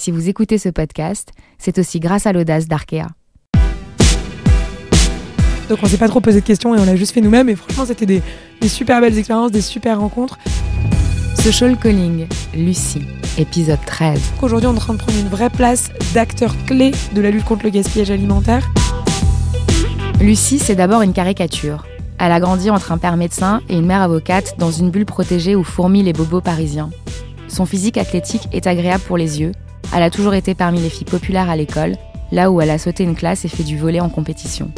si vous écoutez ce podcast, c'est aussi grâce à l'audace d'Arkea. Donc on s'est pas trop posé de questions et on l'a juste fait nous-mêmes. Et franchement, c'était des, des super belles expériences, des super rencontres. Social Calling, Lucie, épisode 13. Aujourd'hui, on est en train de prendre une vraie place d'acteur clé de la lutte contre le gaspillage alimentaire. Lucie, c'est d'abord une caricature. Elle a grandi entre un père médecin et une mère avocate dans une bulle protégée où fourmillent les bobos parisiens. Son physique athlétique est agréable pour les yeux. Elle a toujours été parmi les filles populaires à l'école, là où elle a sauté une classe et fait du volet en compétition.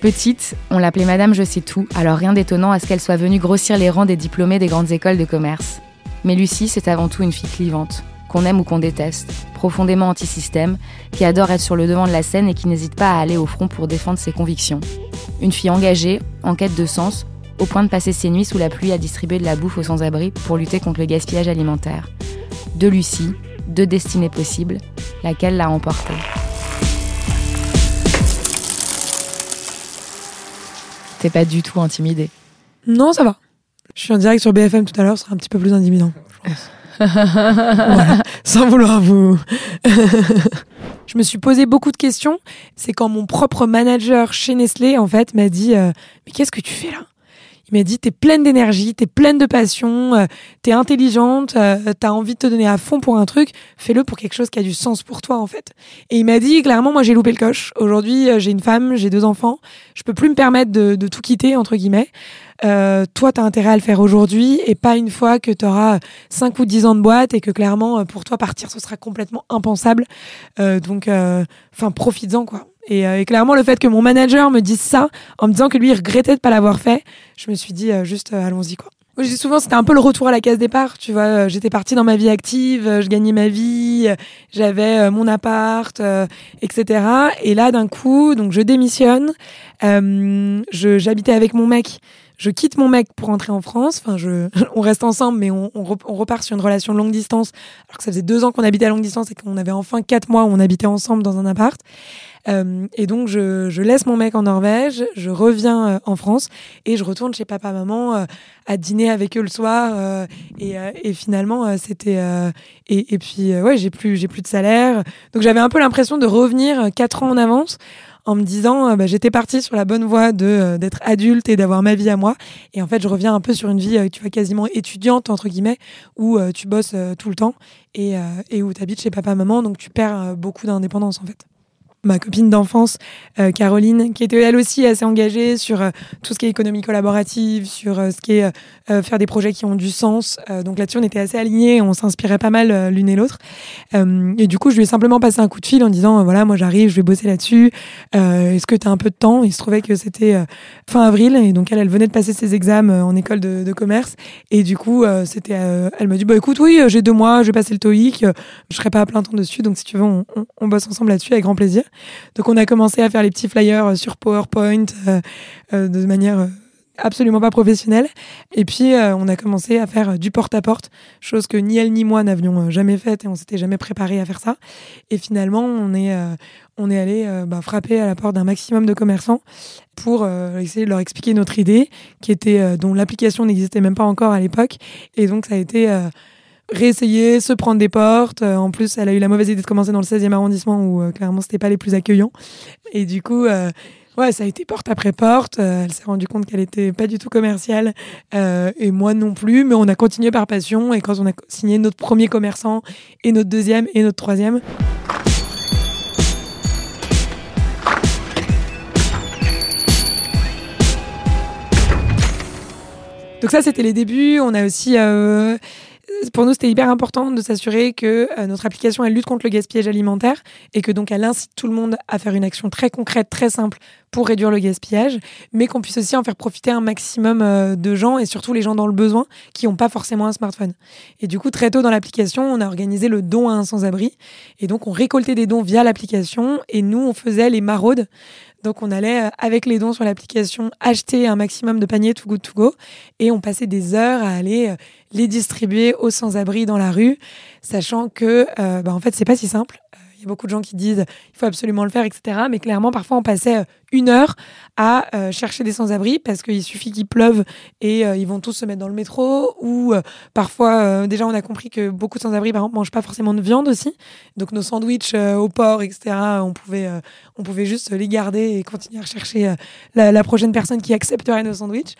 Petite, on l'appelait Madame Je sais tout, alors rien d'étonnant à ce qu'elle soit venue grossir les rangs des diplômés des grandes écoles de commerce. Mais Lucie, c'est avant tout une fille clivante, qu'on aime ou qu'on déteste, profondément anti-système, qui adore être sur le devant de la scène et qui n'hésite pas à aller au front pour défendre ses convictions. Une fille engagée, en quête de sens, au point de passer ses nuits sous la pluie à distribuer de la bouffe aux sans-abri pour lutter contre le gaspillage alimentaire. De Lucie, deux destinées possibles, laquelle l'a emportée. T'es pas du tout intimidée. Non, ça va. Je suis en direct sur BFM tout à l'heure, ce sera un petit peu plus intimidant. je pense. Voilà, sans vouloir vous. je me suis posé beaucoup de questions. C'est quand mon propre manager chez Nestlé, en fait, m'a dit euh, Mais qu'est-ce que tu fais là? Il m'a dit T'es pleine d'énergie, t'es pleine de passion, euh, t'es intelligente, euh, t'as envie de te donner à fond pour un truc, fais-le pour quelque chose qui a du sens pour toi, en fait. Et il m'a dit Clairement, moi j'ai loupé le coche. Aujourd'hui, euh, j'ai une femme, j'ai deux enfants, je peux plus me permettre de, tout quitter, entre guillemets. Euh, toi, tu as intérêt à le faire aujourd'hui et pas une fois que tu auras 5 ou 10 ans de boîte et que clairement, euh, pour toi, partir, ce sera complètement impensable. Euh, donc, enfin, profites-en, quoi. Et, euh, et, clairement, le fait que mon manager me dise ça, en me disant que lui, il regrettait de pas l'avoir fait, je me suis dit, euh, juste, allons-y, quoi. Moi, je souvent, c'était un peu le retour à la case départ, tu vois. J'étais partie dans ma vie active, je gagnais ma vie, j'avais mon appart, etc. Et là, d'un coup, donc je démissionne, j'habitais avec mon mec je quitte mon mec pour rentrer en France. Enfin, je, on reste ensemble, mais on, on, on, repart sur une relation longue distance. Alors que ça faisait deux ans qu'on habitait à longue distance et qu'on avait enfin quatre mois où on habitait ensemble dans un appart. Euh, et donc, je, je, laisse mon mec en Norvège, je reviens euh, en France et je retourne chez papa, maman euh, à dîner avec eux le soir. Euh, et, et, finalement, c'était et, et, puis ouais, j'ai plus j'ai plus de salaire. Donc, j'avais un peu l'impression de revenir quatre ans en avance en me disant bah, j'étais partie sur la bonne voie de d'être adulte et d'avoir ma vie à moi et en fait je reviens un peu sur une vie tu vois quasiment étudiante entre guillemets où tu bosses tout le temps et, et où tu habites chez papa maman donc tu perds beaucoup d'indépendance en fait ma copine d'enfance, euh, Caroline, qui était elle aussi assez engagée sur euh, tout ce qui est économie collaborative, sur euh, ce qui est euh, faire des projets qui ont du sens. Donc là-dessus, on était assez alignés, on s'inspirait pas mal l'une et l'autre. et du coup, je lui ai simplement passé un coup de fil en disant, voilà, moi j'arrive, je vais bosser là-dessus. Est-ce que tu as un peu de temps? Il se trouvait que c'était fin avril, et donc elle, elle venait de passer ses examens en école de, de commerce. Et du coup, c'était, elle m'a dit, bah écoute, oui, j'ai deux mois, je vais passer le TOEIC, je serai pas à plein temps dessus, donc si tu veux, on, on, on bosse ensemble là-dessus avec grand plaisir. Donc on a commencé à faire les petits flyers sur PowerPoint de manière absolument pas professionnelle. Et puis, euh, on a commencé à faire du porte-à-porte, chose que ni elle ni moi n'avions euh, jamais faite et on s'était jamais préparé à faire ça. Et finalement, on est, euh, est allé euh, bah, frapper à la porte d'un maximum de commerçants pour euh, essayer de leur expliquer notre idée, qui était euh, dont l'application n'existait même pas encore à l'époque. Et donc, ça a été réessayer, se prendre des portes. en plus, elle a eu la mauvaise idée de commencer dans le 16e arrondissement où clairement c'était pas les plus accueillants. Et du coup, ouais, ça a été porte après porte. Euh, elle s'est rendue compte qu'elle était pas du tout commerciale euh, et moi non plus, mais on a continué par passion. Et quand on a signé notre premier commerçant et notre deuxième et notre troisième. Donc ça, c'était les débuts. On a aussi euh, pour nous, c'était hyper important de s'assurer que euh, notre application, elle lutte contre le gaspillage alimentaire et que donc elle incite tout le monde à faire une action très concrète, très simple pour réduire le gaspillage, mais qu'on puisse aussi en faire profiter un maximum euh, de gens et surtout les gens dans le besoin qui n'ont pas forcément un smartphone. Et du coup, très tôt dans l'application, on a organisé le don à un sans-abri et donc on récoltait des dons via l'application et nous, on faisait les maraudes donc on allait euh, avec les dons sur l'application acheter un maximum de paniers Too Good To Go et on passait des heures à aller euh, les distribuer aux sans-abri dans la rue, sachant que bah, en fait c'est pas si simple. Beaucoup de gens qui disent il faut absolument le faire, etc. Mais clairement, parfois, on passait euh, une heure à euh, chercher des sans-abri parce qu'il suffit qu'il pleuve et euh, ils vont tous se mettre dans le métro. Ou parfois, déjà, on a compris que beaucoup de sans-abri, par exemple, mangent pas forcément de viande aussi. Donc, nos sandwichs au porc, etc., on pouvait, on pouvait juste les garder et continuer à rechercher la, prochaine personne qui accepterait nos sandwichs.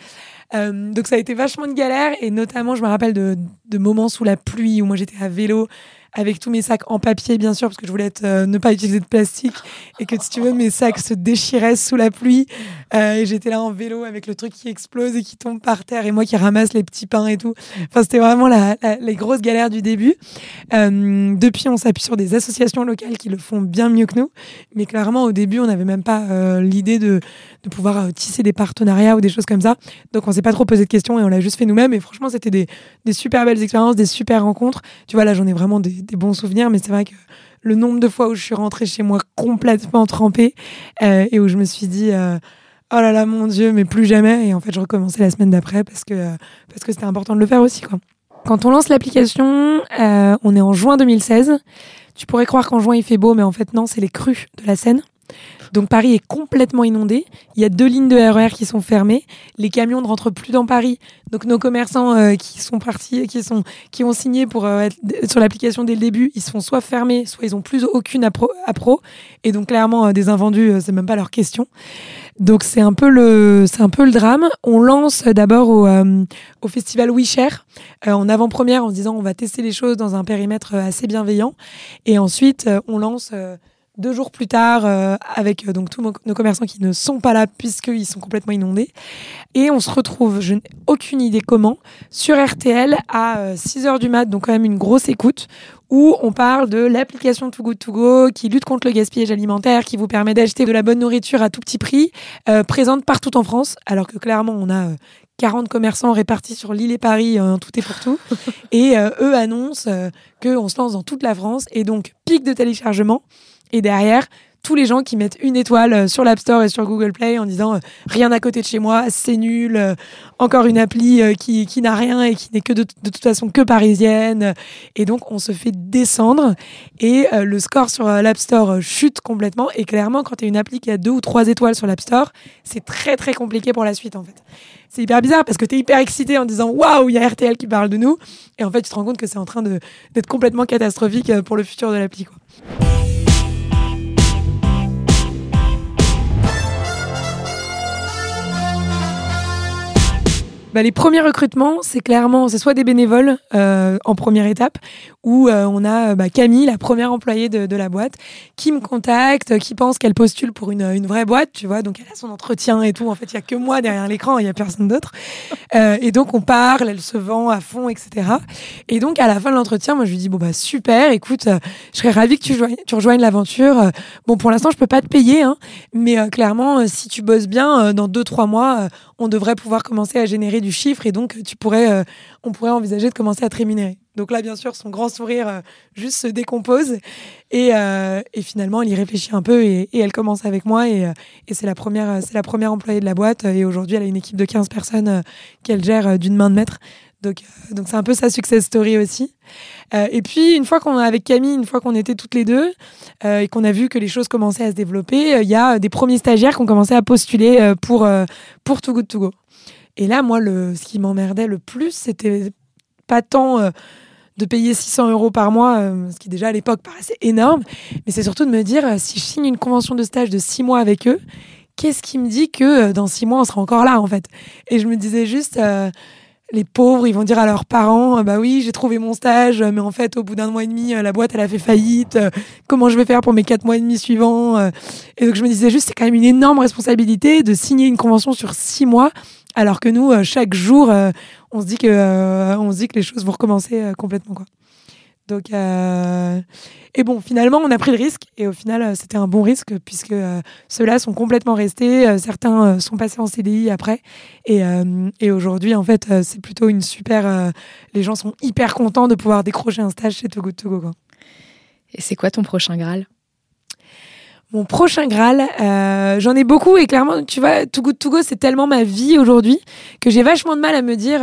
donc, ça a été vachement de galère et notamment, je me rappelle de moments sous la pluie où moi j'étais à vélo avec tous mes sacs en papier, bien sûr, parce que je voulais être, euh, ne pas utiliser de plastique et que, si tu veux, mes sacs se déchiraient sous la pluie. Euh, et j'étais là en vélo avec le truc qui explose et qui tombe par terre et moi qui ramasse les petits pains et tout. Enfin, c'était vraiment la, les grosses galères du début. Euh, depuis, on s'appuie sur des associations locales qui le font bien mieux que nous. Mais clairement, au début, on n'avait même pas euh, l'idée de, de pouvoir euh, tisser des partenariats ou des choses comme ça. Donc, on s'est pas trop posé de questions et on l'a juste fait nous-mêmes. Et franchement, c'était des, des super belles expériences, des super rencontres. Tu vois, là, j'en ai vraiment des, des bons souvenirs, mais c'est vrai que le nombre de fois où je suis rentrée chez moi complètement trempée euh, et où je me suis dit euh, oh là là mon dieu mais plus jamais et en fait je recommençais la semaine d'après parce que euh, parce que c'était important de le faire aussi quoi. Quand on lance l'application, euh, on est en juin 2016. Tu pourrais croire qu'en juin il fait beau mais en fait non, c'est les crues de la Seine. Donc Paris est complètement inondé. Il y a deux lignes de RER qui sont fermées. Les camions ne rentrent plus dans Paris. Donc nos commerçants euh, qui sont partis, qui sont, qui ont signé pour euh, être sur l'application dès le début, ils se font soit fermés, soit ils ont plus aucune appro. appro et donc clairement euh, des invendus, c'est même pas leur question. Donc c'est un peu le, c'est un peu le drame. On lance d'abord au, au festival WeShare en avant-première en disant on va tester les choses dans un périmètre assez bienveillant. Et ensuite on lance deux jours plus tard euh, avec euh, donc tous nos commerçants qui ne sont pas là puisqu'ils sont complètement inondés. Et on se retrouve, je n'ai aucune idée comment, sur RTL à 6 euh, heures du mat, donc quand même une grosse écoute, où on parle de l'application Too Good To Go qui lutte contre le gaspillage alimentaire, qui vous permet d'acheter de la bonne nourriture à tout petit prix, présente partout en France, alors que clairement on a 40 commerçants répartis sur l'île et Paris, tout est pour tout. Et eux annoncent qu'on se lance dans toute la France. Et donc, pic de téléchargement. Et derrière, tous les gens qui mettent une étoile euh, sur l'App Store et sur Google Play en disant euh, rien à côté de chez moi, c'est nul, euh, encore une appli qui, qui n'a rien et qui n'est que de, de, toute façon que parisienne. Et donc on se fait descendre et le score sur l'App Store chute complètement. Et clairement, quand tu as une appli qui a deux ou trois étoiles sur l'App Store, c'est très très compliqué pour la suite en fait. C'est hyper bizarre parce que tu es hyper excité en disant waouh, il y a RTL qui parle de nous. Et en fait, tu te rends compte que c'est en train d'être complètement catastrophique pour le futur de l'appli. Bah, Les premiers recrutements, c'est clairement, c'est soit des bénévoles euh, en première étape, ou euh, on a bah, Camille, la première employée de, de, la boîte, qui me contacte, qui pense qu'elle postule pour une, une, vraie boîte, tu vois, donc elle a son entretien et tout. En fait, il y a que moi derrière l'écran, il y a personne d'autre. Euh, et donc on parle, elle se vend à fond, etc. Et donc à la fin de l'entretien, moi je lui dis bon bah super, écoute, euh, je serais ravie que tu, tu rejoignes l'aventure. Bon pour l'instant je peux pas te payer, hein, mais euh, clairement si tu bosses bien, dans deux trois mois, on devrait pouvoir commencer à générer du chiffre et donc tu pourrais, on pourrait envisager de commencer à rémunérer. Donc là, bien sûr, son grand sourire euh, juste se décompose. Et, euh, et, finalement, elle y réfléchit un peu et, elle commence avec moi. Et, euh, et c'est la, première, la première employée de la boîte. Et aujourd'hui, elle a une équipe de 15 personnes qu'elle gère d'une main de maître. Donc, donc c'est un peu sa success story aussi. et puis, une fois qu'on avec Camille, une fois qu'on était toutes les deux et qu'on a vu que les choses commençaient à se développer, il y a des premiers stagiaires qui ont commencé à postuler pour, pour Too Good To Go. Et là, moi, le, ce qui m'emmerdait le plus, c'était pas tant de payer 600 euros par mois, euh, ce qui déjà à l'époque paraissait énorme, mais c'est surtout de me dire, euh, si je signe une convention de stage de 6 mois avec eux, qu'est-ce qui me dit que euh, dans 6 mois, on sera encore là, en fait? Et je me disais juste, les pauvres, ils vont dire à leurs parents, bah oui, j'ai trouvé mon stage, mais en fait, au bout d'un mois et demi, la boîte, elle a fait faillite, comment je vais faire pour mes 4 mois et demi suivants Et donc, je me disais juste, c'est quand même une énorme responsabilité de signer une convention sur 6 mois Alors que nous, chaque jour, on se dit que on se dit que les choses vont recommencer complètement quoi. Donc, euh, et bon, finalement, on a pris le risque et au final, euh, c'était un bon risque puisque euh, ceux-là sont complètement restés. certains sont passés en CDI après et, et aujourd'hui, en fait, c'est plutôt une super. les gens sont hyper contents de pouvoir décrocher un stage chez Togo Togo. Quoi. Et c'est quoi ton prochain Graal? Mon prochain Graal, j'en ai beaucoup et clairement, tu vois, Too Good Go, c'est tellement ma vie aujourd'hui que j'ai vachement de mal à me dire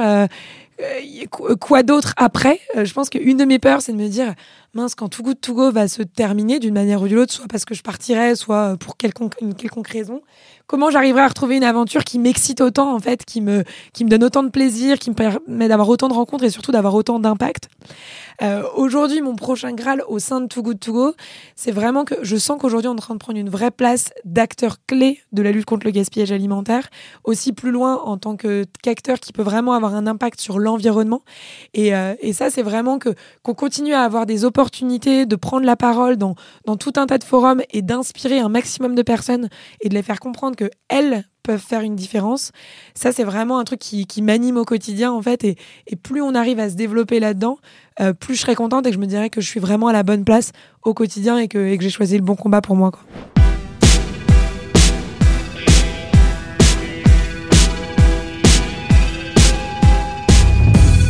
euh, quoi d'autre après. Euh, Je pense qu'une de mes peurs, c'est de me dire mince, quand Too Good To Go va se terminer d'une manière ou d'une autre, soit parce que je partirai, soit pour quelconque, une quelconque raison, comment j'arriverai à retrouver une aventure qui m'excite autant, en fait, qui me, qui me donne autant de plaisir, qui me permet d'avoir autant de rencontres et surtout d'avoir autant d'impact? Euh, aujourd'hui, mon prochain Graal au sein de Too Good To Go, c'est vraiment que je sens qu'aujourd'hui, on est en train de prendre une vraie place d'acteur clé de la lutte contre le gaspillage alimentaire, aussi plus loin en tant qu'acteur qui peut vraiment avoir un impact sur l'environnement. Et, euh, et, ça, c'est vraiment que qu'on continue à avoir des opportunités de prendre la parole dans, dans tout un tas de forums et d'inspirer un maximum de personnes et de les faire comprendre que elles peuvent faire une différence. Ça, c'est vraiment un truc qui, qui m'anime au quotidien, en fait. Et, et, plus on arrive à se développer là-dedans, euh, plus je serai contente et que je me dirais que je suis vraiment à la bonne place au quotidien et que, que j'ai choisi le bon combat pour moi. Quoi.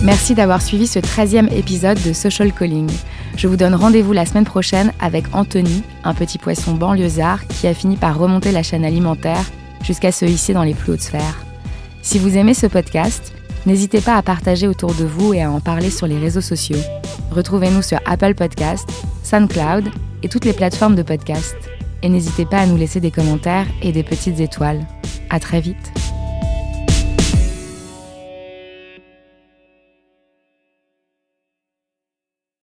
Merci d'avoir suivi ce 13e épisode de Social Calling. Je vous donne rendez-vous la semaine prochaine avec Anthony, un petit poisson banlieusard qui a fini par remonter la chaîne alimentaire jusqu'à se hisser dans les plus hautes sphères. Si vous aimez ce podcast, n'hésitez pas à partager autour de vous et à en parler sur les réseaux sociaux. Retrouvez-nous sur Apple Podcast, SoundCloud et toutes les plateformes de podcast. Et n'hésitez pas à nous laisser des commentaires et des petites étoiles. À très vite.